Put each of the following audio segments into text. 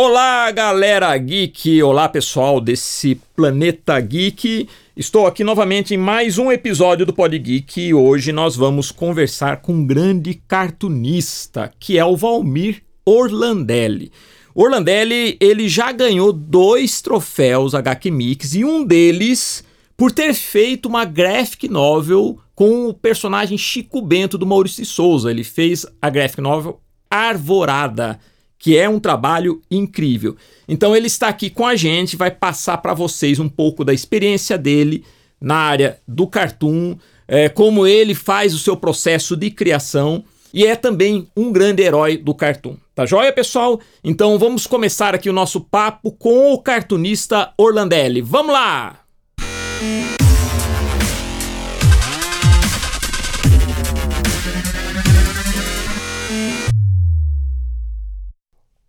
Olá, galera geek! Olá, pessoal desse planeta geek. Estou aqui novamente em mais um episódio do Pod Geek e hoje nós vamos conversar com um grande cartunista, que é o Valmir Orlandelli. Orlandelli, ele já ganhou dois troféus HQ Mix e um deles por ter feito uma graphic novel com o personagem Chico Bento do Maurício de Souza. Ele fez a graphic novel Arvorada que é um trabalho incrível. Então ele está aqui com a gente, vai passar para vocês um pouco da experiência dele na área do cartoon, é, como ele faz o seu processo de criação e é também um grande herói do cartoon. Tá joia, pessoal? Então vamos começar aqui o nosso papo com o cartunista Orlandelli. Vamos lá!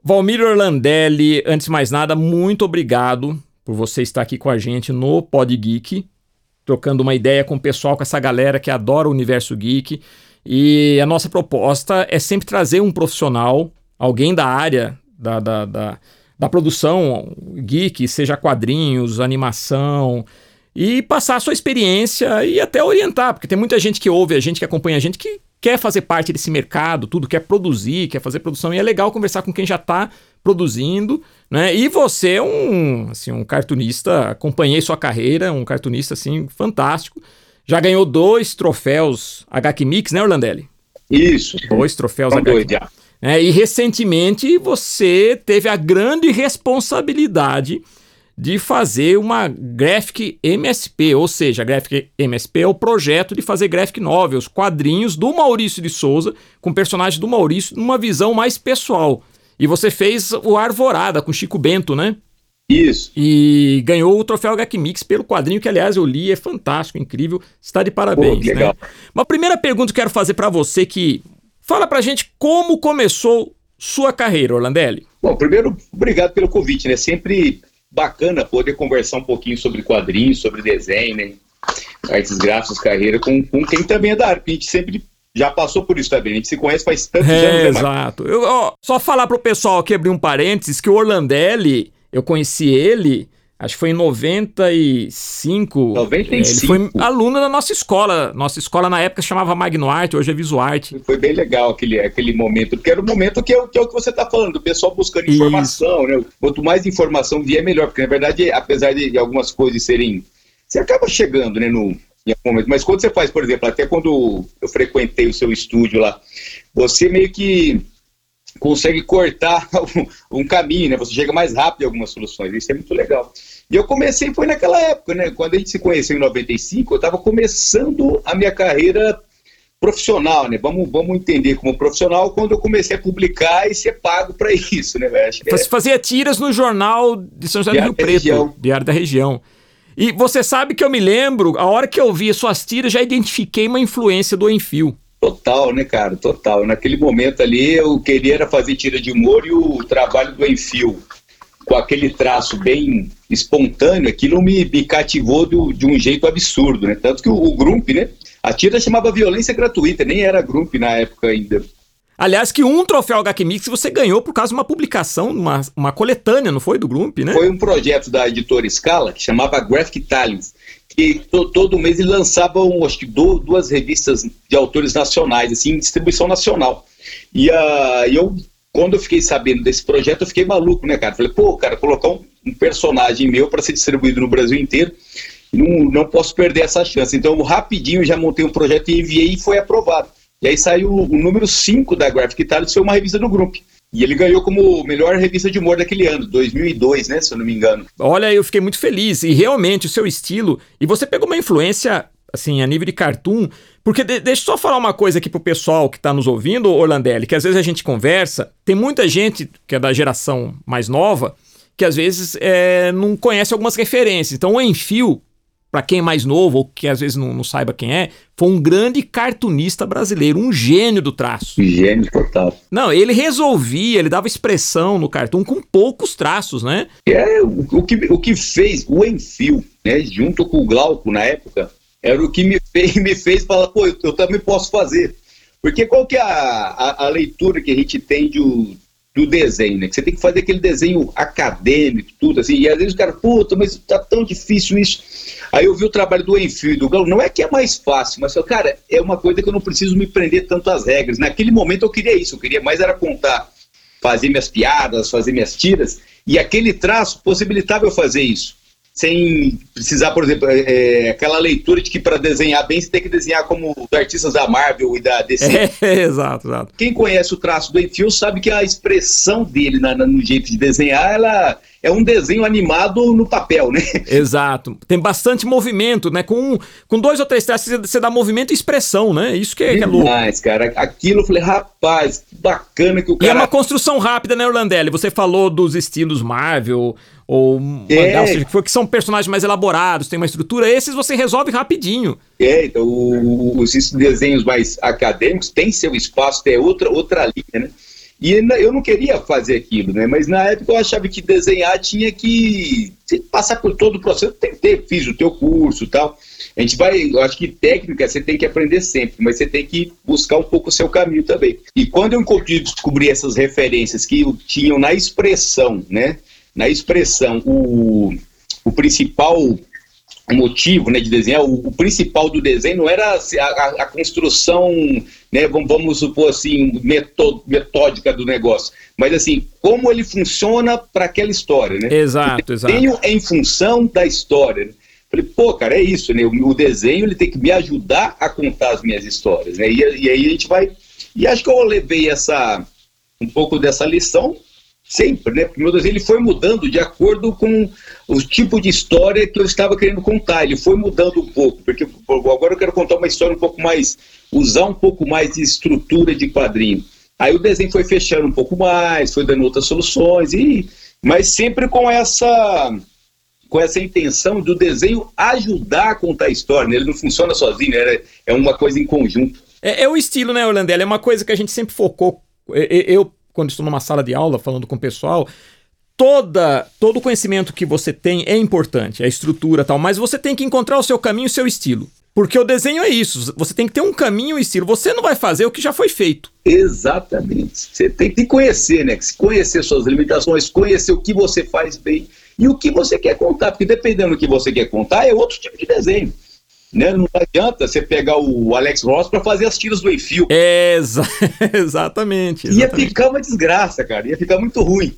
Valmir Orlandelli, antes de mais nada, muito obrigado por você estar aqui com a gente no Pod Geek, trocando uma ideia com o pessoal, com essa galera que adora o universo geek. E a nossa proposta é sempre trazer um profissional, alguém da área da, da, da, da produção geek, seja quadrinhos, animação, e passar a sua experiência e até orientar, porque tem muita gente que ouve a gente, que acompanha a gente, que quer fazer parte desse mercado, tudo, quer produzir, quer fazer produção, e é legal conversar com quem já está produzindo, né? E você é um, assim, um cartunista, acompanhei sua carreira, um cartunista, assim, fantástico. Já ganhou dois troféus HQ Mix, né, Orlandelli? Isso. Dois troféus HQ Mix. É, e recentemente você teve a grande responsabilidade de fazer uma Graphic MSP, ou seja, a Graphic MSP é o projeto de fazer graphic novels, quadrinhos do Maurício de Souza, com personagens do Maurício, numa visão mais pessoal. E você fez o Arvorada com Chico Bento, né? Isso. E ganhou o troféu HQ Mix pelo quadrinho que, aliás, eu li, é fantástico, incrível. Está de parabéns. Pô, legal. Né? Uma primeira pergunta que eu quero fazer para você que fala pra gente como começou sua carreira, Orlandelli. Bom, primeiro, obrigado pelo convite, né? Sempre bacana poder conversar um pouquinho sobre quadrinhos, sobre desenho, né? Artes gráficos, carreira, com, com quem também é da área, a gente sempre já passou por isso também, a gente se conhece faz tantos é, anos. Né, exato. Eu, ó, só falar pro pessoal aqui, abrir um parênteses, que o Orlandelli, eu conheci ele Acho que foi em 95. 95. Ele foi aluno da nossa escola. Nossa escola na época chamava Magnoarte, hoje é Visuarte. Foi bem legal aquele, aquele momento, porque era o momento que é, que é o que você está falando, o pessoal buscando informação, Isso. né? Quanto mais informação vier, melhor, porque na verdade, apesar de, de algumas coisas serem. Você acaba chegando, né, no, em algum momento. Mas quando você faz, por exemplo, até quando eu frequentei o seu estúdio lá, você meio que consegue cortar um, um, caminho, né? Você chega mais rápido em algumas soluções. Isso é muito legal. E eu comecei foi naquela época, né? Quando a gente se conheceu em 95, eu estava começando a minha carreira profissional, né? Vamos, vamos entender como profissional quando eu comecei a publicar e ser pago para isso, né? Acho Você é... fazia tiras no jornal de São José do Rio Preto, região. Diário da Região. E você sabe que eu me lembro, a hora que eu vi as suas tiras, já identifiquei uma influência do Enfio. Total, né, cara? Total. Naquele momento ali, eu queria era fazer tira de humor e o trabalho do Enfio, com aquele traço bem espontâneo, aquilo me, me cativou do, de um jeito absurdo, né? Tanto que o, o Grump, né? A tira chamava Violência Gratuita, nem era Grump na época ainda. Aliás, que um troféu HQ Mix você ganhou por causa de uma publicação, uma, uma coletânea, não foi? Do Grump, né? Foi um projeto da editora Scala, que chamava Graphic Talents que to, todo mês ele lançava, um, acho que duas revistas de autores nacionais, assim, em distribuição nacional. E uh, eu, quando eu fiquei sabendo desse projeto, eu fiquei maluco, né, cara? Falei, pô, cara, colocar um, um personagem meu para ser distribuído no Brasil inteiro, não, não posso perder essa chance. Então, rapidinho já montei um projeto e enviei e foi aprovado. E aí saiu o número 5 da Graphic Italia, foi uma revista do grupo. E ele ganhou como melhor revista de humor daquele ano, 2002, né, se eu não me engano. Olha, eu fiquei muito feliz. E realmente, o seu estilo... E você pegou uma influência, assim, a nível de cartoon... Porque de, deixa eu só falar uma coisa aqui pro pessoal que está nos ouvindo, Orlandelli, que às vezes a gente conversa, tem muita gente que é da geração mais nova que às vezes é, não conhece algumas referências. Então, o Enfio, para quem é mais novo ou que às vezes não, não, saiba quem é, foi um grande cartunista brasileiro, um gênio do traço. Gênio total. Não, ele resolvia, ele dava expressão no cartoon com poucos traços, né? É, o, o que, o que fez o Enfio, né, junto com o Glauco na época, era o que me fez, me fez falar, pô, eu, eu também posso fazer. Porque qual que é a, a, a leitura que a gente tem de, do desenho, né? Que você tem que fazer aquele desenho acadêmico, tudo assim. E às vezes o cara, puta, mas tá tão difícil isso. Aí eu vi o trabalho do Enfield, do Galo, não é que é mais fácil, mas, cara, é uma coisa que eu não preciso me prender tanto às regras. Naquele momento eu queria isso, eu queria mais era contar, fazer minhas piadas, fazer minhas tiras, e aquele traço possibilitava eu fazer isso sem precisar, por exemplo, é, é aquela leitura de que para desenhar bem você tem que desenhar como os artistas da Marvel e da DC. É, exato, exato. Quem conhece o traço do Enfield sabe que a expressão dele na, na, no jeito de desenhar, ela é um desenho animado no papel, né? Exato. Tem bastante movimento, né? Com, com dois ou três traços você dá movimento e expressão, né? Isso que é, que é louco. Mas, cara, aquilo eu falei, rapaz, que bacana que o cara. E é uma construção rápida, né, Orlandelli? Você falou dos estilos Marvel ou é. mangá, ou que, que são personagens mais elaborados, tem uma estrutura, esses você resolve rapidinho. É, então os desenhos mais acadêmicos têm seu espaço, tem outra, outra linha, né? E eu não queria fazer aquilo, né? Mas na época eu achava que desenhar tinha que passar por todo o processo. Tentei, fiz o teu curso e tal. A gente vai, eu acho que técnica você tem que aprender sempre, mas você tem que buscar um pouco o seu caminho também. E quando eu descobri essas referências que tinham na expressão, né? Na expressão, o, o principal motivo né, de desenhar, o, o, principal do desenho não era a, a, a construção, né, vamos, vamos, supor assim, metódica do negócio, mas assim, como ele funciona para aquela história, né? Exato, exato. Desenho em função da história. Né? Falei, pô, cara, é isso, né? O, o, desenho ele tem que me ajudar a contar as minhas histórias, né? E, e aí a gente vai. E acho que eu levei essa um pouco dessa lição sempre, né? Porque meu desenho ele foi mudando de acordo com o tipo de história que eu estava querendo contar. Ele foi mudando um pouco, porque agora eu quero contar uma história um pouco mais, usar um pouco mais de estrutura de quadrinho. Aí o desenho foi fechando um pouco mais, foi dando outras soluções e, mas sempre com essa com essa intenção do desenho ajudar a contar a história. Né? Ele não funciona sozinho, né? é uma coisa em conjunto. É, é o estilo, né, Orlandelli? É uma coisa que a gente sempre focou. Eu, quando estou numa sala de aula falando com o pessoal, toda todo o conhecimento que você tem é importante, a estrutura tal, mas você tem que encontrar o seu caminho, o seu estilo. Porque o desenho é isso, você tem que ter um caminho e um estilo. Você não vai fazer o que já foi feito. Exatamente. Você tem que conhecer, né? Conhecer suas limitações, conhecer o que você faz bem e o que você quer contar. Porque dependendo do que você quer contar, é outro tipo de desenho. Né? Não adianta você pegar o Alex Ross para fazer as tiras do Enfio. É, exa exatamente, exatamente. Ia ficar uma desgraça, cara. Ia ficar muito ruim.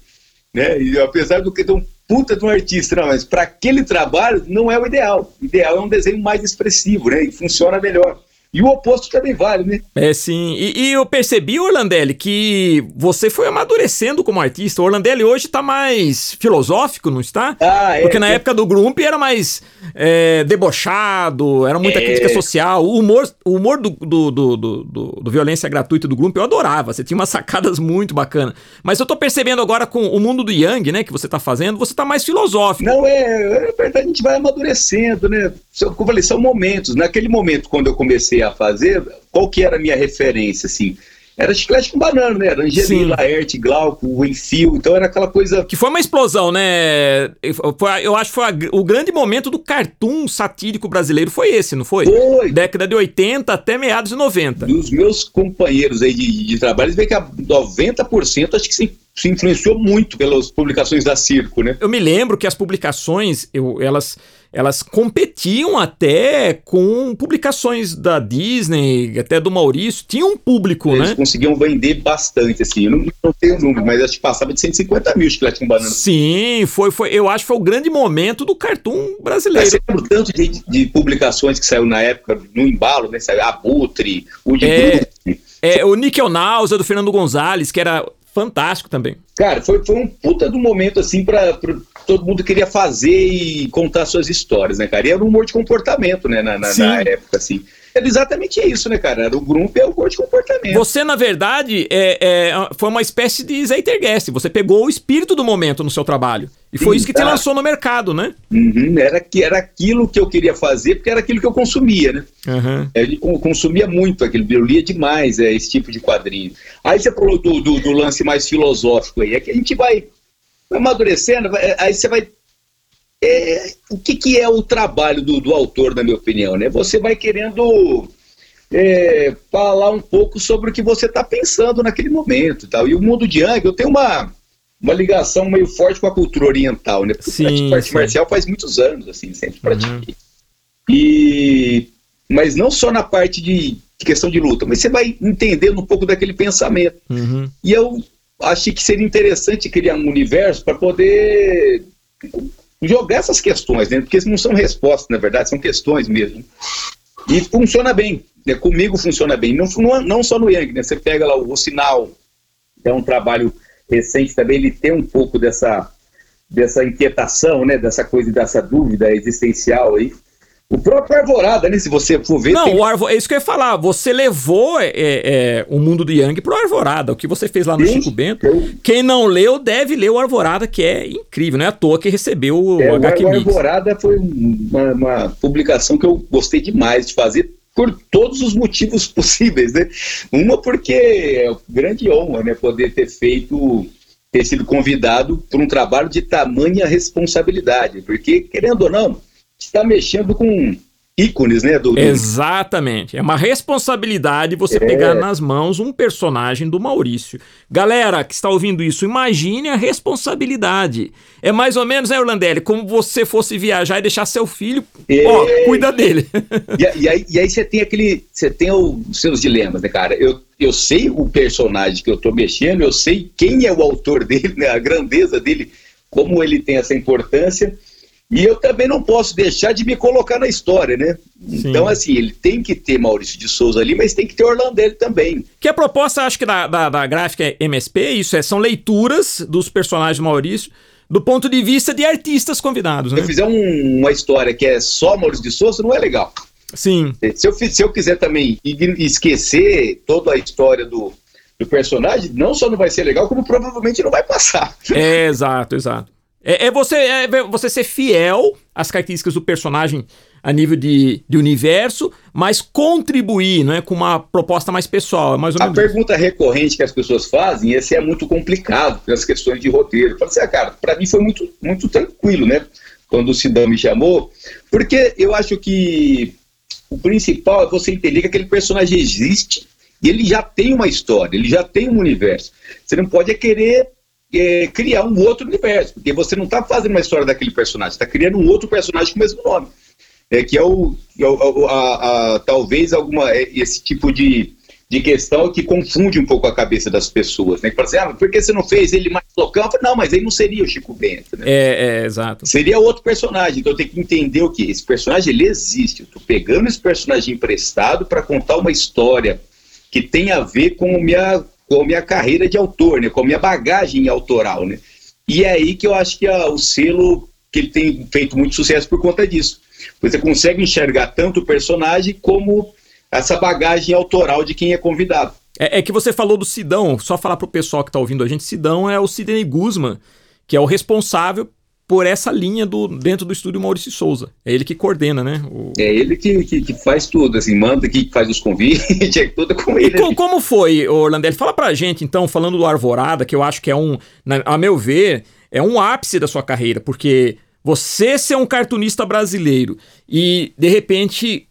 Né? E apesar do que ter um puta de um artista, não, mas para aquele trabalho não é o ideal. O ideal é um desenho mais expressivo, né? E funciona melhor. E o oposto também vale, né? É, sim. E, e eu percebi, Orlandelli, que você foi amadurecendo como artista. O Orlandelli hoje tá mais filosófico, não está? Ah, é. Porque na é. época do Grump era mais é, debochado, era muita é. crítica social. O humor, o humor do, do, do, do, do Violência Gratuita do Grump eu adorava. Você tinha umas sacadas muito bacanas. Mas eu tô percebendo agora com o mundo do Yang, né, que você tá fazendo, você tá mais filosófico. Não, é, é verdade, a gente vai amadurecendo, né? Como eu falei, são momentos. Naquele momento, quando eu comecei a fazer, qual que era a minha referência, assim? Era chiclete com banana, né? Era Angelina, Laerte, Glauco, Enfio, então era aquela coisa... Que foi uma explosão, né? Foi, eu acho que foi a, o grande momento do cartoon satírico brasileiro foi esse, não foi? Foi. Década de 80 até meados de 90. Dos meus companheiros aí de, de trabalho, eles veem que a 90% acho que se, se influenciou muito pelas publicações da Circo, né? Eu me lembro que as publicações, eu, elas elas competiam até com publicações da Disney, até do Maurício, tinha um público, Eles né? Eles conseguiam vender bastante, assim, eu não, não tenho número, mas acho que passava de 150 mil chiclete com banana. Sim, foi, foi, eu acho que foi o grande momento do cartoon brasileiro. Mas lembro tanto de, de, publicações que saiu na época, no embalo, né, saiu Abutre, o de é, é, o Nickel Náusea do Fernando Gonzalez, que era fantástico também. Cara, foi, foi um puta do momento, assim, para todo mundo queria fazer e contar suas histórias, né, cara? E era um humor de comportamento, né, na, na, na época, assim. Era exatamente isso, né, cara? O grupo é o humor de comportamento. Você, na verdade, é, é, foi uma espécie de Zeitgeist. Você pegou o espírito do momento no seu trabalho. E foi Sim, isso que te lançou no mercado, né? Uhum, era, que, era aquilo que eu queria fazer, porque era aquilo que eu consumia, né? Uhum. Ele consumia muito aquilo, eu lia demais é, esse tipo de quadrinho. Aí você falou do, do, do lance mais filosófico aí, é que a gente vai, vai amadurecendo, vai, aí você vai é, o que, que, é o trabalho do, do, autor, na minha opinião? Né? Você vai querendo é, falar um pouco sobre o que você está pensando naquele momento e tal. E o mundo de Yang, eu tenho uma, uma ligação meio forte com a cultura oriental, né? Porque sim, eu arte marcial faz muitos anos, assim, sempre pratiquei. Uhum. E, mas não só na parte de, de, questão de luta, mas você vai entendendo um pouco daquele pensamento. Uhum. E eu achei que seria interessante criar um universo para poder jogar essas questões, né? Porque não são respostas, na verdade, são questões mesmo. E funciona bem, né? comigo funciona bem. Não, não, não só no Yang, né? Você pega lá o, o Sinal, é um trabalho recente também, ele tem um pouco dessa, dessa inquietação, né? Dessa coisa, dessa dúvida existencial aí. O próprio Arvorada, né? Se você for ver. Não, tem... o Arvo... é isso que eu ia falar. Você levou é, é, o mundo do Yang pro Arvorada. O que você fez lá no Sim, Chico Bento. Eu... Quem não leu, deve ler o Arvorada, que é incrível. Não é à toa que recebeu o é, HQ O Arvorada foi uma, uma publicação que eu gostei demais de fazer por todos os motivos possíveis, né? Uma porque é grande honra, né? Poder ter feito, ter sido convidado por um trabalho de tamanha responsabilidade, porque querendo ou não, está mexendo com ícones, né? Do, do... Exatamente. É uma responsabilidade você é... pegar nas mãos um personagem do Maurício. Galera que está ouvindo isso, imagine a responsabilidade. É mais ou menos, né, Orlandelli, como você fosse viajar e deixar seu filho, é... ó, cuida dele. E, e, aí, e aí você tem aquele, você tem os seus dilemas, né, cara? Eu, eu sei o personagem que eu estou mexendo, eu sei quem é o autor dele, né, a grandeza dele, como ele tem essa importância, e eu também não posso deixar de me colocar na história, né? Sim. Então, assim, ele tem que ter Maurício de Souza ali, mas tem que ter Orlandelli também. Que a proposta, acho que da, da, da gráfica é MSP, isso é, são leituras dos personagens do Maurício do ponto de vista de artistas convidados. Né? Se eu fizer um, uma história que é só Maurício de Souza, não é legal. Sim. Se eu, se eu quiser também esquecer toda a história do, do personagem, não só não vai ser legal, como provavelmente não vai passar. É, exato, exato. É, é, você, é você ser fiel às características do personagem a nível de, de universo, mas contribuir né, com uma proposta mais pessoal. É mais ou menos a pergunta recorrente que as pessoas fazem, esse é muito complicado pelas questões de roteiro. Eu falei assim, ah, cara, para mim foi muito, muito tranquilo, né? Quando o Sidão me chamou, porque eu acho que o principal é você entender que aquele personagem existe e ele já tem uma história, ele já tem um universo. Você não pode é querer é, criar um outro universo, porque você não está fazendo uma história daquele personagem, está criando um outro personagem com o mesmo nome. É, que é o, é o a, a, talvez alguma é, esse tipo de, de questão que confunde um pouco a cabeça das pessoas, né? Que fala assim, ah, por que você não fez ele mais loucão? Falo, não, mas ele não seria o Chico Bento, né? É, é, exato. Seria outro personagem, então tenho que entender o que esse personagem ele existe. Eu estou pegando esse personagem emprestado para contar uma história que tem a ver com minha com a minha carreira de autor, né, com a minha bagagem autoral, né? E é aí que eu acho que a, o selo que ele tem feito muito sucesso por conta disso. Você consegue enxergar tanto o personagem como essa bagagem autoral de quem é convidado. É, é que você falou do Sidão, só falar para o pessoal que está ouvindo a gente, Sidão é o Sidney Guzman, que é o responsável por essa linha do, dentro do estúdio Maurício Souza. É ele que coordena, né? O... É ele que, que, que, faz tudo, assim, manda, que faz os convites, é tudo com ele. E co como foi, Orlandelli? Fala pra gente, então, falando do Arvorada, que eu acho que é um, na, a meu ver, é um ápice da sua carreira, porque você ser um cartunista brasileiro e, de repente,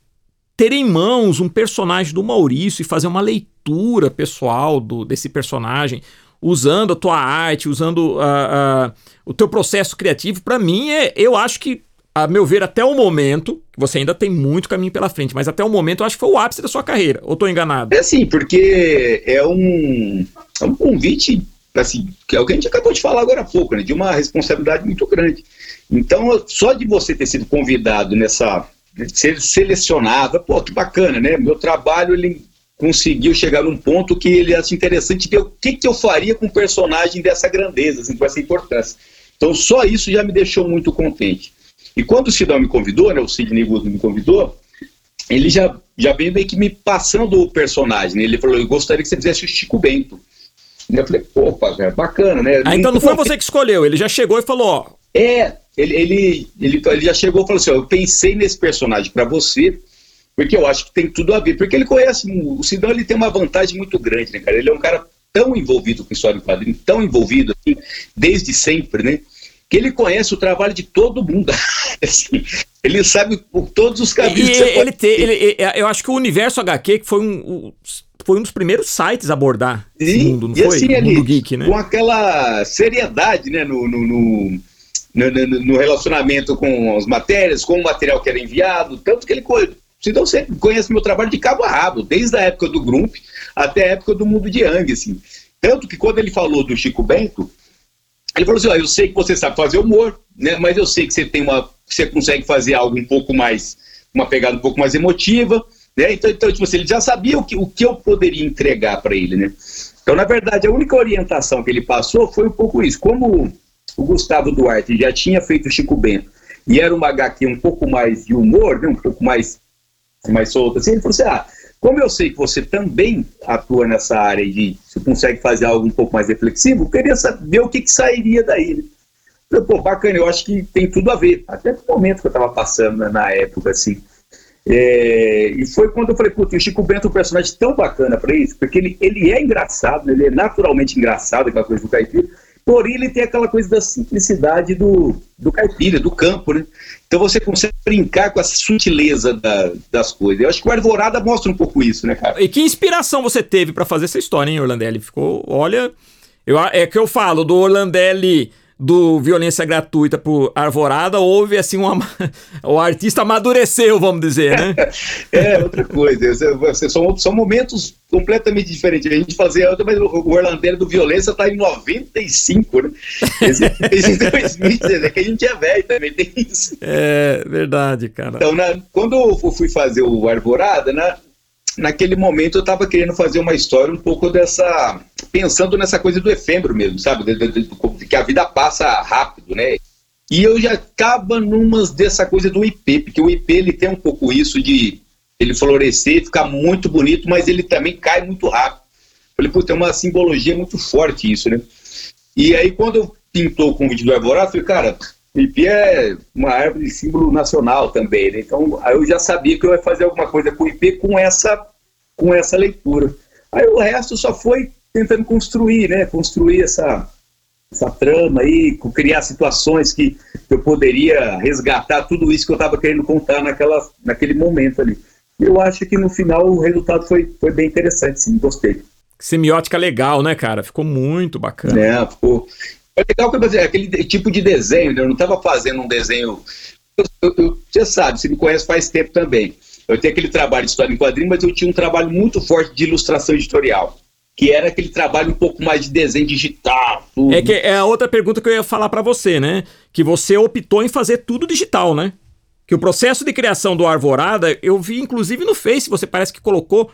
ter em mãos um personagem do Maurício e fazer uma leitura pessoal do, desse personagem, usando a tua arte, usando a, a, o teu processo criativo, para mim, é, eu acho que, a meu ver, até o momento, você ainda tem muito caminho pela frente, mas até o momento eu acho que foi o ápice da sua carreira, ou estou enganado? É sim, porque é um, é um convite, assim, que é o que a gente acabou de falar agora há pouco, né, de uma responsabilidade muito grande. Então, só de você ter sido convidado nessa, ser selecionado, pô, que bacana, né, meu trabalho, ele conseguiu chegar num ponto que ele acha interessante ver o que, que eu faria com um personagem dessa grandeza, assim, com essa importância. Então, só isso já me deixou muito contente. E quando o Sidão me convidou, né, o Sidney Guzman me convidou, ele já, já veio meio que me passando o personagem. Né? Ele falou: Eu gostaria que você fizesse o Chico Bento. E eu falei: Opa, é bacana, né? Ah, então não foi você que escolheu, ele já chegou e falou: Ó. É, ele, ele, ele, ele já chegou e falou assim: ó, Eu pensei nesse personagem para você porque eu acho que tem tudo a ver. Porque ele conhece, o Sidão ele tem uma vantagem muito grande, né, cara? Ele é um cara tão envolvido com história em quadrinho, tão envolvido, assim, desde sempre, né? que ele conhece o trabalho de todo mundo. assim, ele sabe por todos os caminhos. E, ele, ele, te, ele, eu acho que o Universo HQ que foi um, foi um dos primeiros sites a abordar Sim, esse mundo, não e foi? Assim, o mundo geek, né? Com aquela seriedade, né, no, no, no, no relacionamento com as matérias, com o material que era enviado, tanto que ele então você conhece meu trabalho de cabo a rabo, desde a época do Grump até a época do Mundo de Yang, assim. Tanto que quando ele falou do Chico Bento, ele falou assim: ó, eu sei que você sabe fazer humor, né? Mas eu sei que você tem uma. você consegue fazer algo um pouco mais. uma pegada um pouco mais emotiva. Né? Então, então tipo assim, ele já sabia o que, o que eu poderia entregar para ele. Né? Então, na verdade, a única orientação que ele passou foi um pouco isso. Como o Gustavo Duarte já tinha feito o Chico Bento e era uma HQ um pouco mais de humor, né? um pouco mais, mais solto, assim, ele falou assim: ah, como eu sei que você também atua nessa área de se consegue fazer algo um pouco mais reflexivo, eu queria saber o que, que sairia daí. Né? Falei, pô, bacana, eu acho que tem tudo a ver. Até no momento que eu estava passando né, na época, assim. É, e foi quando eu falei, putz, o Chico Bento é um personagem tão bacana para isso, porque ele, ele é engraçado, ele é naturalmente engraçado, aquela coisa do caipira, ele tem aquela coisa da simplicidade do, do caipira, do campo, né? Então você consegue brincar com a sutileza da, das coisas. Eu acho que o Arvorada mostra um pouco isso, né, cara? E que inspiração você teve para fazer essa história, hein, Orlandelli? Ficou, olha, eu, é que eu falo do Orlandelli do violência gratuita por Arvorada, houve assim uma. o artista amadureceu, vamos dizer, né? é, outra coisa. São, são momentos completamente diferentes. A gente fazia outra, mas o Orlandeiro do Violência está em 95, né? Esse, 2016, é que a gente é velho também, tem isso. É, verdade, cara. Então, na, quando eu fui fazer o Arvorada, né? Naquele momento eu estava querendo fazer uma história um pouco dessa. pensando nessa coisa do efêmero mesmo, sabe? De, de, de, que a vida passa rápido, né? E eu já acaba numas dessa coisa do IP, porque o IP ele tem um pouco isso de ele florescer, ficar muito bonito, mas ele também cai muito rápido. Falei, pô, tem uma simbologia muito forte isso, né? E aí quando eu pintou o convite do Arvorado, falei, cara, o IP é uma árvore de símbolo nacional também, né? Então, aí eu já sabia que eu ia fazer alguma coisa com o IP com essa, com essa leitura. Aí o resto só foi tentando construir, né? Construir essa, essa trama aí, criar situações que eu poderia resgatar tudo isso que eu estava querendo contar naquela, naquele momento ali. Eu acho que no final o resultado foi, foi bem interessante, sim, gostei. Semiótica legal, né, cara? Ficou muito bacana. É, ficou. É legal que eu aquele tipo de desenho, né? eu não estava fazendo um desenho. Eu, eu, você sabe, você me conhece faz tempo também. Eu tenho aquele trabalho de história em quadrinho, mas eu tinha um trabalho muito forte de ilustração editorial. Que era aquele trabalho um pouco mais de desenho digital. Tudo. É que é a outra pergunta que eu ia falar para você, né? Que você optou em fazer tudo digital, né? Que o processo de criação do Arvorada, eu vi inclusive no Face, você parece que colocou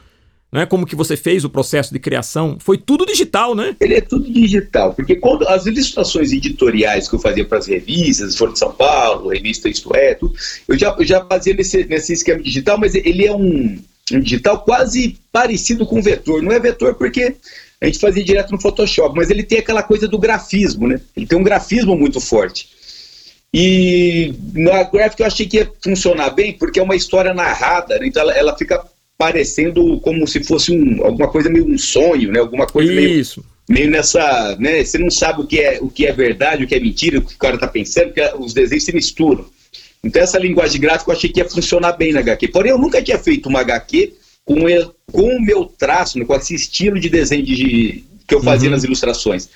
né? Como que você fez o processo de criação? Foi tudo digital, né? Ele é tudo digital, porque quando as ilustrações editoriais que eu fazia para as revistas, Folha de São Paulo, revista Isto É, tudo, eu já, eu já fazia nesse, nesse esquema digital, mas ele é um, um digital quase parecido com vetor. Não é vetor porque a gente fazia direto no Photoshop, mas ele tem aquela coisa do grafismo, né? Ele tem um grafismo muito forte. E na gráfica eu achei que ia funcionar bem, porque é uma história narrada, né? então ela, ela fica parecendo como se fosse um, alguma coisa meio um sonho, né? Alguma coisa Isso. meio, meio nessa, né? Você não sabe o que é o que é verdade, o que é mentira, o que o cara tá pensando, porque os desenhos se misturam. Então essa linguagem gráfica eu achei que ia funcionar bem na HQ. Porém eu nunca tinha feito uma HQ com, com o meu traço, né? com esse estilo de desenho de, que eu fazia uhum. nas ilustrações.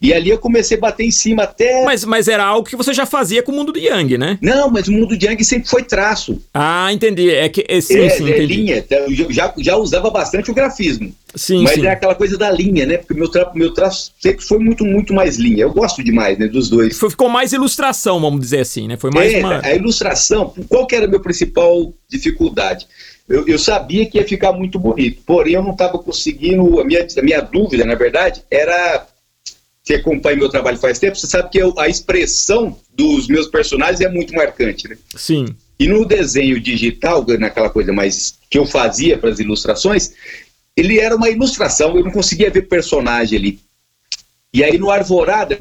E ali eu comecei a bater em cima até. Mas, mas era algo que você já fazia com o mundo do Yang, né? Não, mas o mundo do Yang sempre foi traço. Ah, entendi. É que é, sim, é, sim, é linha. Então, eu já, já usava bastante o grafismo. Sim, mas sim. é aquela coisa da linha, né? Porque meu, tra meu traço sempre foi muito, muito mais linha. Eu gosto demais, né? Dos dois. Foi, ficou mais ilustração, vamos dizer assim, né? Foi mais é, uma. A ilustração, qual que era a minha principal dificuldade? Eu, eu, sabia que ia ficar muito bonito, porém eu não estava conseguindo. A minha, a minha dúvida, na verdade, era que acompanha meu trabalho faz tempo, você sabe que eu, a expressão dos meus personagens é muito marcante, né? Sim. E no desenho digital, naquela coisa mais que eu fazia para as ilustrações, ele era uma ilustração, eu não conseguia ver personagem ali. E aí no Arvorada,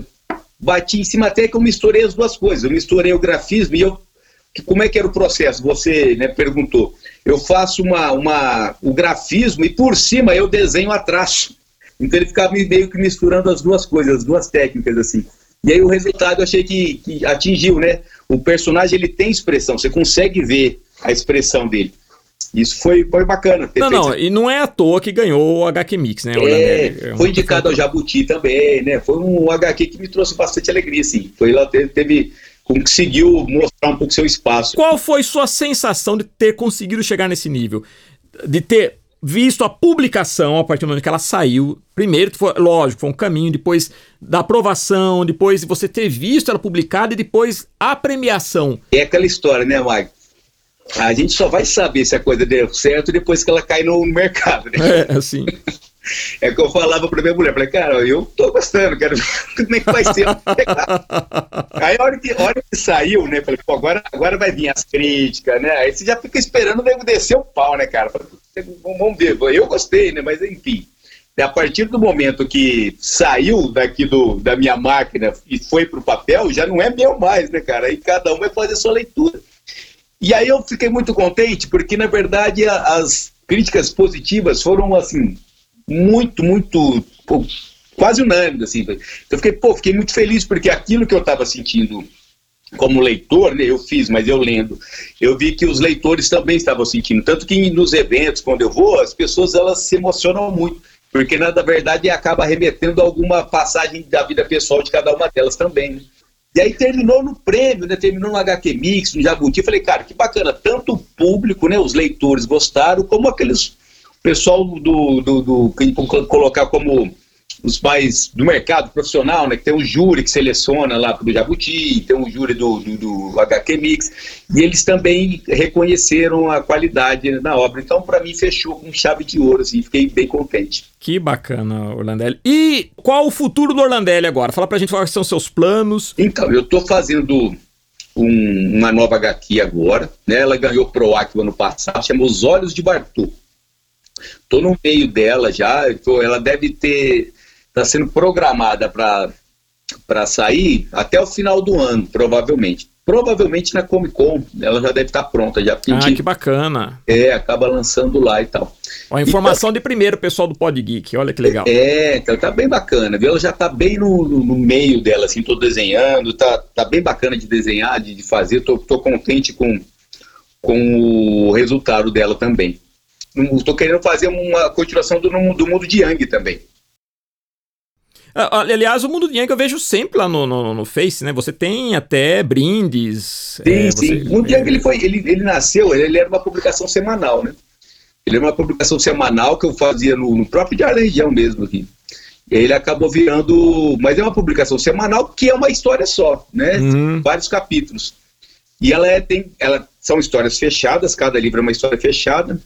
bati em cima até que eu misturei as duas coisas. Eu misturei o grafismo e eu. Como é que era o processo? Você né, perguntou. Eu faço uma, uma, o grafismo e por cima eu desenho a traço. Então ele ficava meio que misturando as duas coisas, as duas técnicas assim. E aí o resultado eu achei que, que atingiu, né? O personagem ele tem expressão, você consegue ver a expressão dele. Isso foi, foi bacana. Não, não, e não é à toa que ganhou o HQ Mix, né? É, é foi indicado ao Jabuti também, né? Foi um HQ que me trouxe bastante alegria, sim. Foi lá, teve, teve conseguiu mostrar um pouco seu espaço. Qual foi sua sensação de ter conseguido chegar nesse nível? De ter visto a publicação a partir do momento que ela saiu. Primeiro, foi, lógico, foi um caminho, depois da aprovação, depois você ter visto ela publicada e depois a premiação. É aquela história, né, Mike? A gente só vai saber se a coisa deu certo depois que ela cai no mercado, né? É, assim. É que eu falava pra minha mulher, falei, cara, eu tô gostando, quero ver como é que vai ser. Aí a hora que, a hora que saiu, né, falei, pô, agora, agora vai vir as críticas, né? Aí você já fica esperando o descer o pau, né, cara? Vamos ver, eu gostei, né? Mas enfim. A partir do momento que saiu daqui do, da minha máquina e foi pro papel, já não é meu mais, né, cara? Aí cada um vai fazer sua leitura. E aí eu fiquei muito contente, porque na verdade as críticas positivas foram assim muito, muito pô, quase unânimes assim. Então eu fiquei, pô, fiquei muito feliz porque aquilo que eu estava sentindo como leitor, né, eu fiz, mas eu lendo, eu vi que os leitores também estavam sentindo, tanto que nos eventos quando eu vou, as pessoas elas se emocionam muito, porque na verdade acaba remetendo a alguma passagem da vida pessoal de cada uma delas também. Né? E aí terminou no prêmio, né? Terminou no HQ Mix, no Jabuti. Falei, cara, que bacana. Tanto o público, né? Os leitores gostaram, como aqueles pessoal do, do, do que colocar como os pais do mercado profissional, né? Que tem um júri que seleciona lá para o Jabuti, tem um júri do, do, do, HQ Mix, e eles também reconheceram a qualidade na obra. Então, para mim, fechou com chave de ouro, assim, fiquei bem contente. Que bacana, Orlandelli. E qual o futuro do Orlandelli agora? Fala pra gente quais são seus planos. Então, eu estou fazendo um, uma nova HQ agora, né? Ela ganhou PROAC no ano passado, chama Os Olhos de Bartô. Estou no meio dela já, tô, ela deve ter está sendo programada para sair até o final do ano, provavelmente. Provavelmente na Comic Con, ela já deve estar tá pronta. Já ah, que bacana. É, acaba lançando lá e tal. Ó, informação de primeiro, pessoal do Pod Geek, olha que legal. É, então tá bem bacana, viu? Ela já tá bem no, no, no meio dela, assim, tô desenhando, tá, tá bem bacana de desenhar, de, de fazer, tô, tô contente com, com o resultado dela também. Estou querendo fazer uma continuação do, do mundo de Yang também. Ah, aliás, o Mundo Yang eu vejo sempre lá no, no, no, Face, né? Você tem até brindes. Sim, é, sim. O Mundo Yang ele, foi, ele, ele nasceu, ele, ele, era uma publicação semanal, né? Ele era uma publicação semanal que eu fazia no, no próprio Diário da Região mesmo aqui. E ele acabou virando. Mas é uma publicação semanal que é uma história só, né? Uhum. Vários capítulos. E ela é, tem. Ela, são histórias fechadas, cada livro é uma história fechada.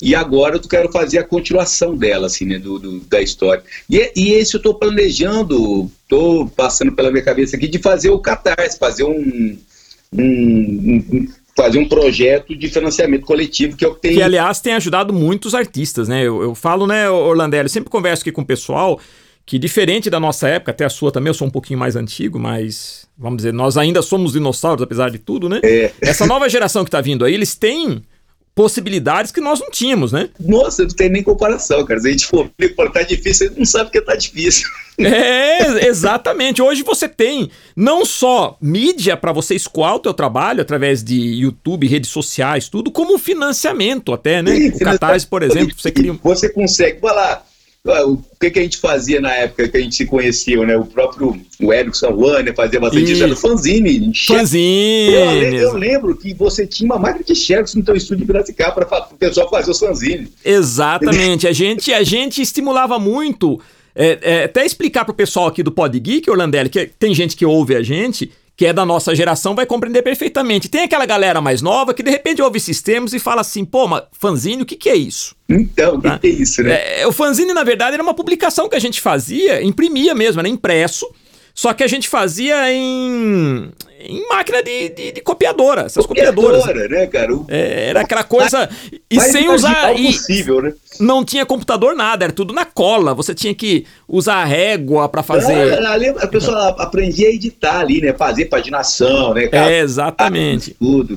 E agora eu quero fazer a continuação dela, assim, né, do, do da história. E, e esse eu estou planejando, estou passando pela minha cabeça aqui, de fazer o Catarse, fazer um, um, um fazer um projeto de financiamento coletivo que eu tenho. Que, aliás, tem ajudado muitos artistas, né? Eu, eu falo, né, Orlandelli, sempre converso aqui com o pessoal que, diferente da nossa época, até a sua também, eu sou um pouquinho mais antigo, mas, vamos dizer, nós ainda somos dinossauros, apesar de tudo, né? É. Essa nova geração que está vindo aí, eles têm possibilidades que nós não tínhamos, né? Nossa, não tem nem comparação, cara. Se a gente for tá difícil, a gente não sabe que tá difícil. É, exatamente. Hoje você tem não só mídia para você escoar o teu trabalho através de YouTube, redes sociais, tudo, como financiamento até, né? Sim, o Catarse, por exemplo, você cria... Você consegue, vai lá, o que, que a gente fazia na época que a gente se conhecia, né? O próprio o Erickson Warner fazia bastante isso, era fanzine. Fanzine! Eu, eu, lembro que você tinha uma máquina de xerox no teu estúdio de Piracicaba para o pessoal fazer os fanzines. Exatamente. a, gente, a gente estimulava muito... É, é, até explicar para o pessoal aqui do Pod Geek, Orlandelli, que tem gente que ouve a gente que é da nossa geração, vai compreender perfeitamente. Tem aquela galera mais nova que de repente ouve esses termos e fala assim, pô, mas fanzine, o que, que é isso? Então, o tá? que, é isso, né? É, o fanzine, na verdade, era uma publicação que a gente fazia, imprimia mesmo, era impresso, só que a gente fazia em, em máquina de, de, de copiadora, essas copiadoras. Copiadora, né, cara? É, era aquela coisa. E sem usar. E possível, né? Não tinha computador, nada, era tudo na cola. Você tinha que usar a régua para fazer. Ah, a pessoa aprendia a editar ali, né? Fazer paginação, né? Cara? É, exatamente. Tudo.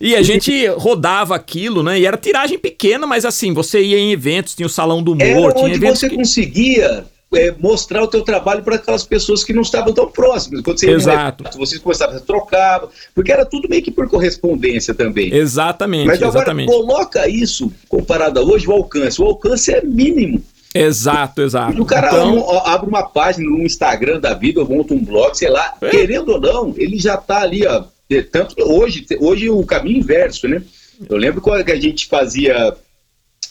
E a gente rodava aquilo, né? E era tiragem pequena, mas assim, você ia em eventos, tinha o Salão do Humor, era tinha onde eventos você que... conseguia é, mostrar o teu trabalho para aquelas pessoas que não estavam tão próximas. Quando você Exato. Ia, vocês começavam, você trocava, porque era tudo meio que por correspondência também. Exatamente. Mas agora exatamente. coloca isso comparado a hoje, o alcance. O alcance é mínimo. Exato, exato. E o cara então... abre uma página no Instagram da vida, ou monta um blog, sei lá, é. querendo ou não, ele já está ali, ó. Tanto hoje, hoje o caminho inverso, né? Eu lembro quando a gente fazia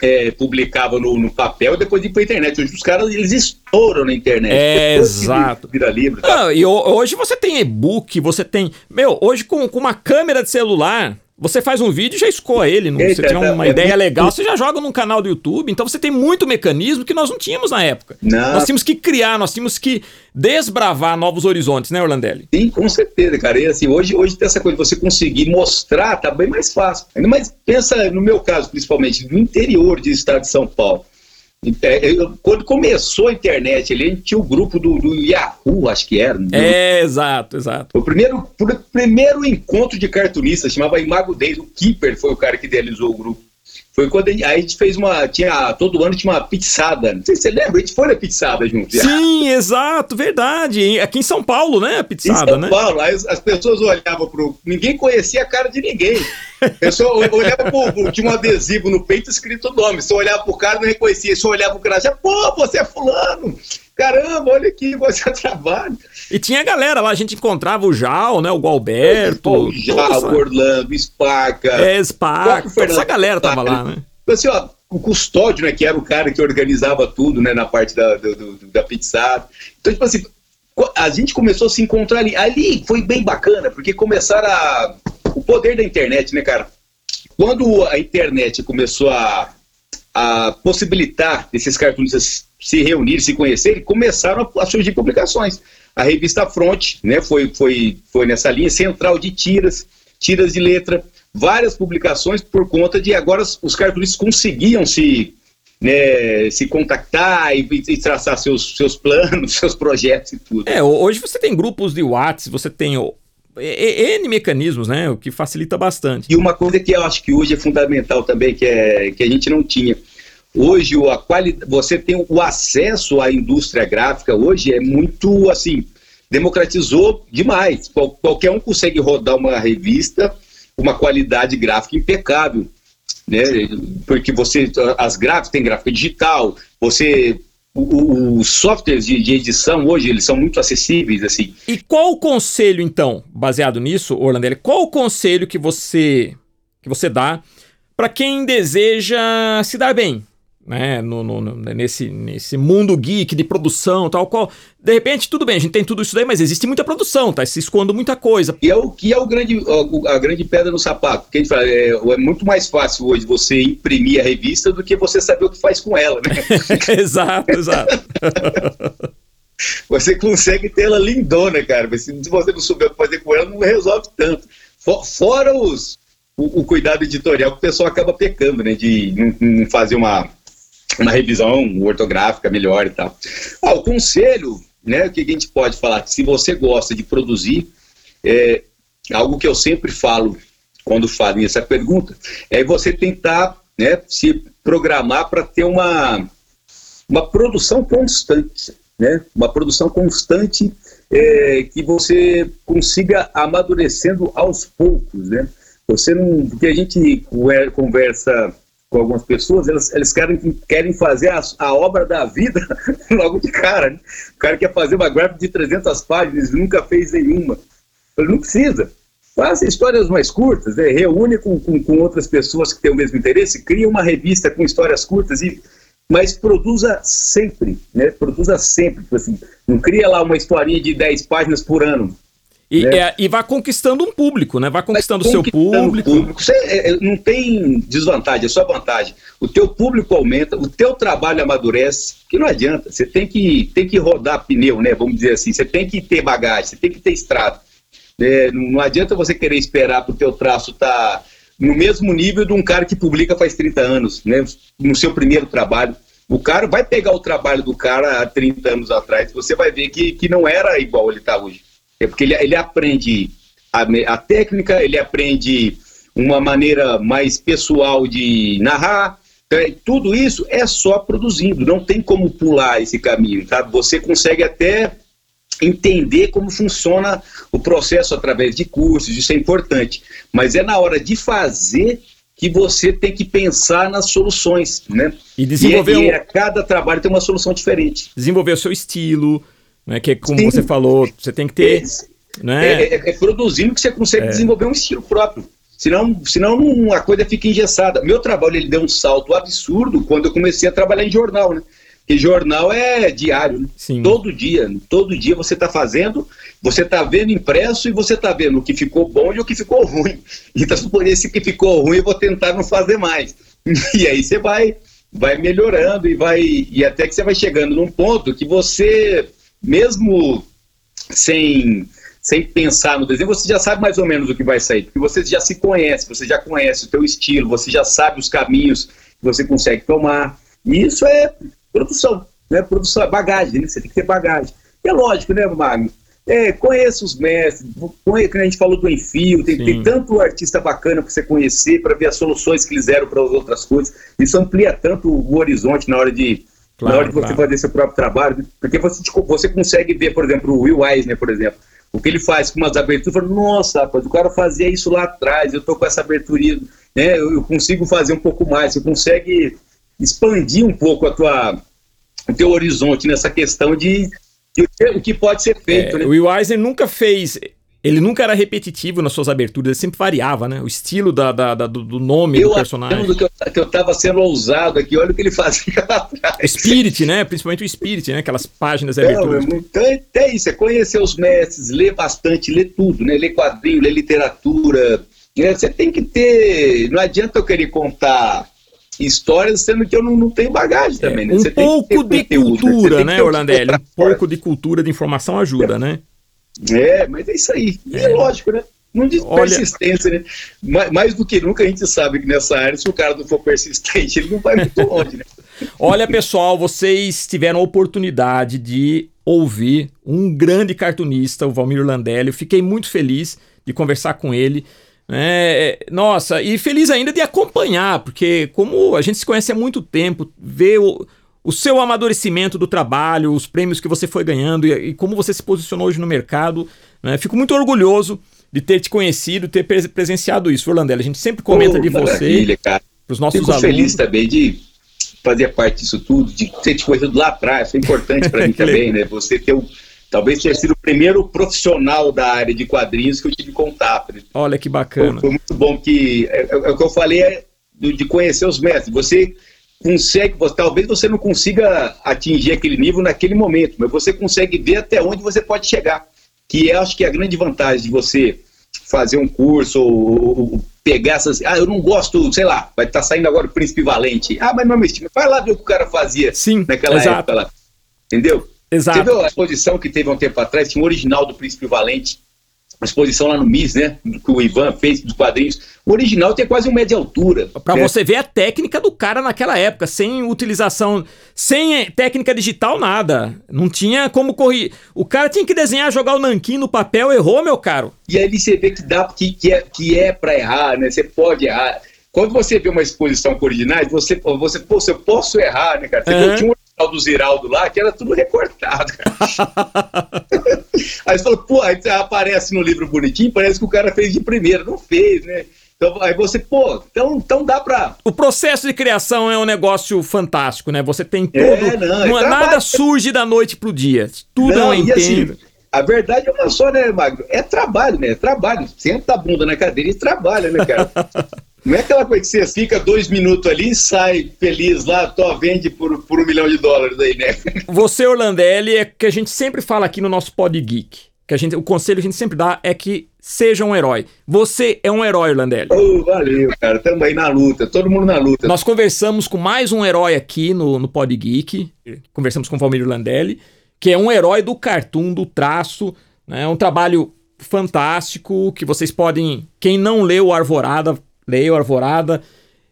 é, publicava no, no, papel e depois ia para a internet. Hoje os caras eles estouram na internet. É, exato. Vira livro. Tá? Ah, e hoje você tem e-book, você tem. Meu, hoje com, com uma câmera de celular. Você faz um vídeo e já escoa ele. Não, Eita, você tiver uma é ideia muito... legal, você já joga num canal do YouTube. Então você tem muito mecanismo que nós não tínhamos na época. Não. Nós tínhamos que criar, nós tínhamos que desbravar novos horizontes, né, Orlandelli? Sim, com certeza, cara. E assim, hoje, hoje tem essa coisa de você conseguir mostrar, tá bem mais fácil. Mais pensa, no meu caso, principalmente, no interior do estado de São Paulo. É, quando começou a internet, a gente tinha o grupo do, do Yahoo, acho que era. É, exato, exato. O primeiro, o primeiro encontro de cartunistas chamava Imago Days, o Keeper foi o cara que idealizou o grupo. Foi quando a gente, a gente fez uma. Tinha, todo ano tinha uma pizzada. Não sei se você lembra, a gente foi na pizzada junto. Sim, exato, verdade. Aqui em São Paulo, né? A pizzada, em São né? Paulo, aí as, as pessoas olhavam pro. Ninguém conhecia a cara de ninguém. A pessoa olhava pro. Tinha um adesivo no peito escrito o nome. Se olhava pro cara, não reconhecia. Se olhava pro cara, já, pô, você é fulano. Caramba, olha aqui, você trabalha. E tinha galera lá, a gente encontrava o Jal, né? O Gualberto. O Jal, o Orlando, Spaca. É, Spaca. Essa galera tava lá, né? Assim, ó, o custódio, né, que era o cara que organizava tudo, né, na parte da, do, do, da pizzada. Então, tipo assim, a gente começou a se encontrar ali. Ali foi bem bacana, porque começaram a... O poder da internet, né, cara? Quando a internet começou a, a possibilitar esses cartunistas se reunirem, se conhecerem, começaram a, a surgir publicações. A revista Front, né, foi, foi, foi nessa linha central de tiras, tiras de letra, várias publicações por conta de agora os cartunistas conseguiam se, né, se contactar e, e, traçar seus, seus planos, seus projetos e tudo. É, hoje você tem grupos de WhatsApp, você tem o, N mecanismos, né? O que facilita bastante. E uma coisa que eu acho que hoje é fundamental também, que, é, que a gente não tinha. Hoje a qualidade, você tem o acesso à indústria gráfica hoje é muito assim democratizou demais. Qual, qualquer um consegue rodar uma revista uma qualidade gráfica impecável, né? Porque você as gráficas tem gráfica digital, você os softwares de, de, edição hoje eles são muito acessíveis assim. E qual o conselho então, baseado nisso, Orlandelli? Qual o conselho que você que você dá para quem deseja se dar bem, né, no, no, nesse, nesse mundo geek de produção tal qual. De repente, tudo bem, a gente tem tudo isso daí, mas existe muita produção, tá se escondo muita coisa. E é o que é o grande, a grande pedra no sapato. Que a gente fala, é, é, muito mais fácil hoje você imprimir a revista do que você saber o que faz com ela, né? exato, exato. você consegue ter ela lindona, cara. Mas se você não souber o que fazer com ela, não resolve tanto. Fora os, o, o, cuidado editorial que o pessoal acaba pecando, né? De não, não fazer uma uma revisão ortográfica melhor e tal. Ah, o conselho, né, o que a gente pode falar? Se você gosta de produzir, é, algo que eu sempre falo quando fazem essa pergunta, é você tentar né, se programar para ter uma, uma produção constante, né, uma produção constante é, que você consiga amadurecendo aos poucos, né? Você não, porque a gente conversa com algumas pessoas, elas, eles querem, querem fazer a, a obra da vida logo de cara. Né? O cara quer fazer uma gráfica de 300 páginas nunca fez nenhuma. Ele não precisa. Faça histórias mais curtas, né? reúne com, com, com, outras pessoas que têm o mesmo interesse, cria uma revista com histórias curtas, e, mas produza sempre, né? Produza sempre. Tipo assim, não cria lá uma historinha de 10 páginas por ano. E, né? é, e vai conquistando um público, né? Vai conquistando o seu público. público. Você, é, é, não tem desvantagem, é só vantagem. O teu público aumenta, o teu trabalho amadurece, que não adianta. Você tem que, tem que rodar pneu, né? Vamos dizer assim. Você tem que ter bagagem, você tem que ter estrada. É, não adianta você querer esperar para o teu traço estar tá no mesmo nível de um cara que publica faz 30 anos, né? No seu primeiro trabalho. O cara vai pegar o trabalho do cara há 30 anos atrás, você vai ver que, que não era igual ele está hoje. É porque ele, ele aprende a, a técnica, ele aprende uma maneira mais pessoal de narrar, Então, é, tudo isso é só produzindo, não tem como pular esse caminho, tá? Você consegue até entender como funciona o processo através de cursos, isso é importante, mas é na hora de fazer que você tem que pensar nas soluções, né? E desenvolver e, é, e é, cada trabalho tem uma solução diferente. Desenvolver o seu estilo, né? Que é como Sim. você falou, você tem que ter, é, né? É, é, é produzindo que você consegue desenvolver um estilo próprio. Senão, senão a coisa fica engessada. Meu trabalho ele deu um salto absurdo quando eu comecei a trabalhar em jornal, né? Porque jornal é diário, né? todo dia. Todo dia você está fazendo, você está vendo impresso e você está vendo o que ficou bom e o que ficou ruim. Então, por esse que ficou ruim, eu vou tentar não fazer mais. E aí você vai, vai melhorando e vai e até que você vai chegando num ponto que você, mesmo sem sem pensar no desenho, você já sabe mais ou menos o que vai sair, porque você já se conhece, você já conhece o teu estilo, você já sabe os caminhos que você consegue tomar. E isso é produção, né? Produção é bagagem, né? Você tem que ter bagagem. E é lógico, né, Magno? É, conheça os mestres, conheça, que a gente falou do Enfio, tem, tem tanto artista bacana para você conhecer, para ver as soluções que eles deram para as outras coisas. Isso amplia tanto o horizonte na hora de, claro, na hora de você claro. fazer seu próprio trabalho, porque você, você consegue ver, por exemplo, o Will Eisner, por exemplo, o que ele faz com umas aberturas, fala, nossa, rapaz, o cara fazia isso lá atrás, eu tô com essa abertura, né, eu, eu consigo fazer um pouco mais, você consegue expandir um pouco a tua, o teu horizonte nessa questão de, de o que pode ser feito. É, né? O Will Eisner nunca fez. Ele nunca era repetitivo nas suas aberturas, ele sempre variava, né? O estilo da, da, da do nome eu do personagem. Que eu, que eu tava sendo ousado aqui, olha o que ele fazia lá atrás. O Spirit, né? Principalmente o Spirit, né? Aquelas páginas de abertura. Então, é isso, é conhecer os mestres, ler bastante, ler tudo, né? Ler quadrinho, ler literatura. Né? Você tem que ter. Não adianta eu querer contar histórias, sendo que eu não, não tenho bagagem também. Né? Um pouco de cultura, né, Orlandelli? Um pouco de cultura, de informação ajuda, né? É, mas é isso aí. É, é lógico, né? Não de Olha... persistência, né? Mais, mais, do que nunca a gente sabe que nessa área, se o cara não for persistente, ele não vai muito longe, né? Olha, pessoal, vocês tiveram a oportunidade de ouvir um grande cartunista, o Valmir Landelli. Eu fiquei muito feliz de conversar com ele. É, nossa, e feliz ainda de acompanhar, porque como a gente se conhece há muito tempo, ver o, o seu amadurecimento do trabalho, os prêmios que você foi ganhando e, e como você se posicionou hoje no mercado, né? fico muito orgulhoso de ter te conhecido, ter presenciado isso, Orlandela. A gente sempre comenta oh, de você para os nossos Fico alunos. feliz também de fazer parte disso tudo, de ter te conhecido lá atrás, foi importante para mim também, né? Você ter Talvez tenha sido o primeiro profissional da área de quadrinhos que eu tive contato. Né? Olha que bacana. Foi, foi muito bom que. É, é, é, o que eu falei é de conhecer os mestres. Você consegue, talvez você não consiga atingir aquele nível naquele momento, mas você consegue ver até onde você pode chegar. Que é, acho que é a grande vantagem de você fazer um curso ou, ou pegar essas. Ah, eu não gosto, sei lá, vai estar tá saindo agora o Príncipe Valente. Ah, mas não é meu estilo. Vai lá ver o que o cara fazia Sim, naquela exato. época lá. Entendeu? Exato. Você viu a exposição que teve um tempo atrás, tinha um original do Príncipe Valente, exposição lá no MIS, né? Que o Ivan fez dos quadrinhos. O original tem quase um metro de altura. Pra né? você ver a técnica do cara naquela época, sem utilização, sem técnica digital, nada. Não tinha como correr. O cara tinha que desenhar, jogar o nanquim no papel, errou, meu caro. E aí você vê que dá, que, que, é, que é pra errar, né? Você pode errar. Quando você vê uma exposição com originais, você, você, pô, eu posso errar, né, cara? Você uhum. tinha um original do Ziraldo lá que era tudo recortado, cara. aí você falou, pô, aí aparece no livro bonitinho, parece que o cara fez de primeira. Não fez, né? Então, aí você, pô, então, então dá pra. O processo de criação é um negócio fantástico, né? Você tem tudo. É, não, não é nada surge da noite pro dia. Tudo não, é um empenho. Assim, a verdade é uma só, né, Magno? É trabalho, né? É trabalho. Senta a bunda na cadeira e trabalha, né, cara? Não é aquela coisa que você fica dois minutos ali e sai feliz lá, tô, vende por, por um milhão de dólares aí, né? Você, Orlandelli, é que a gente sempre fala aqui no nosso Pod Geek. Que a gente, o conselho que a gente sempre dá é que seja um herói. Você é um herói, Orlandelli. Oh, valeu, cara. Tamo aí na luta, todo mundo na luta. Nós conversamos com mais um herói aqui no, no Pod Geek. Conversamos com o Valmir Orlandelli, que é um herói do cartoon, do traço. Né? É um trabalho fantástico que vocês podem. Quem não leu Arvorada, leio Arvorada.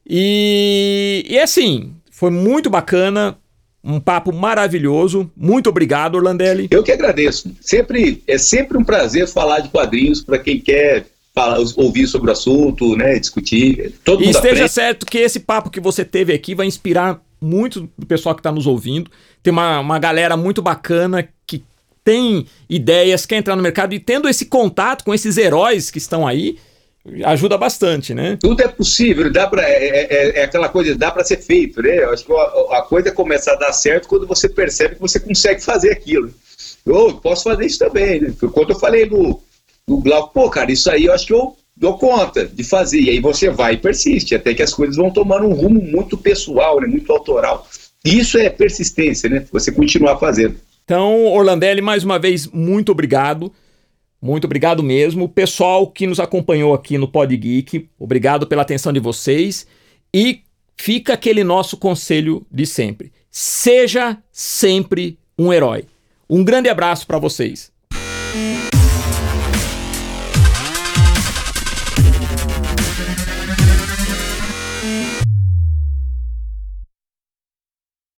E, e assim, foi muito bacana, um papo maravilhoso. Muito obrigado, Orlandelli. Eu que agradeço. Sempre é sempre um prazer falar de quadrinhos para quem quer falar, ouvir sobre o assunto, né, discutir. Todo e esteja aprende. certo que esse papo que você teve aqui vai inspirar muito do pessoal que está nos ouvindo. Tem uma, uma galera muito bacana que tem ideias, quer entrar no mercado e tendo esse contato com esses heróis que estão aí, ajuda bastante, né? Tudo é possível, dá para é, é, é, é, aquela coisa, dá para ser feito, né? Eu acho que a, a, coisa começa a dar certo quando você percebe que você consegue fazer aquilo. Eu posso fazer isso também, né? Quando eu falei do, do Glauco, pô, cara, isso aí eu acho que eu dou conta de fazer. E aí você vai e persiste, até que as coisas vão tomando um rumo muito pessoal, né? Muito autoral. Isso é persistência, né? Você continuar fazendo. Então, Orlandelli, mais uma vez, muito obrigado. Muito obrigado mesmo. Pessoal que nos acompanhou aqui no Pod Geek, obrigado pela atenção de vocês. E fica aquele nosso conselho de sempre: seja sempre um herói. Um grande abraço para vocês.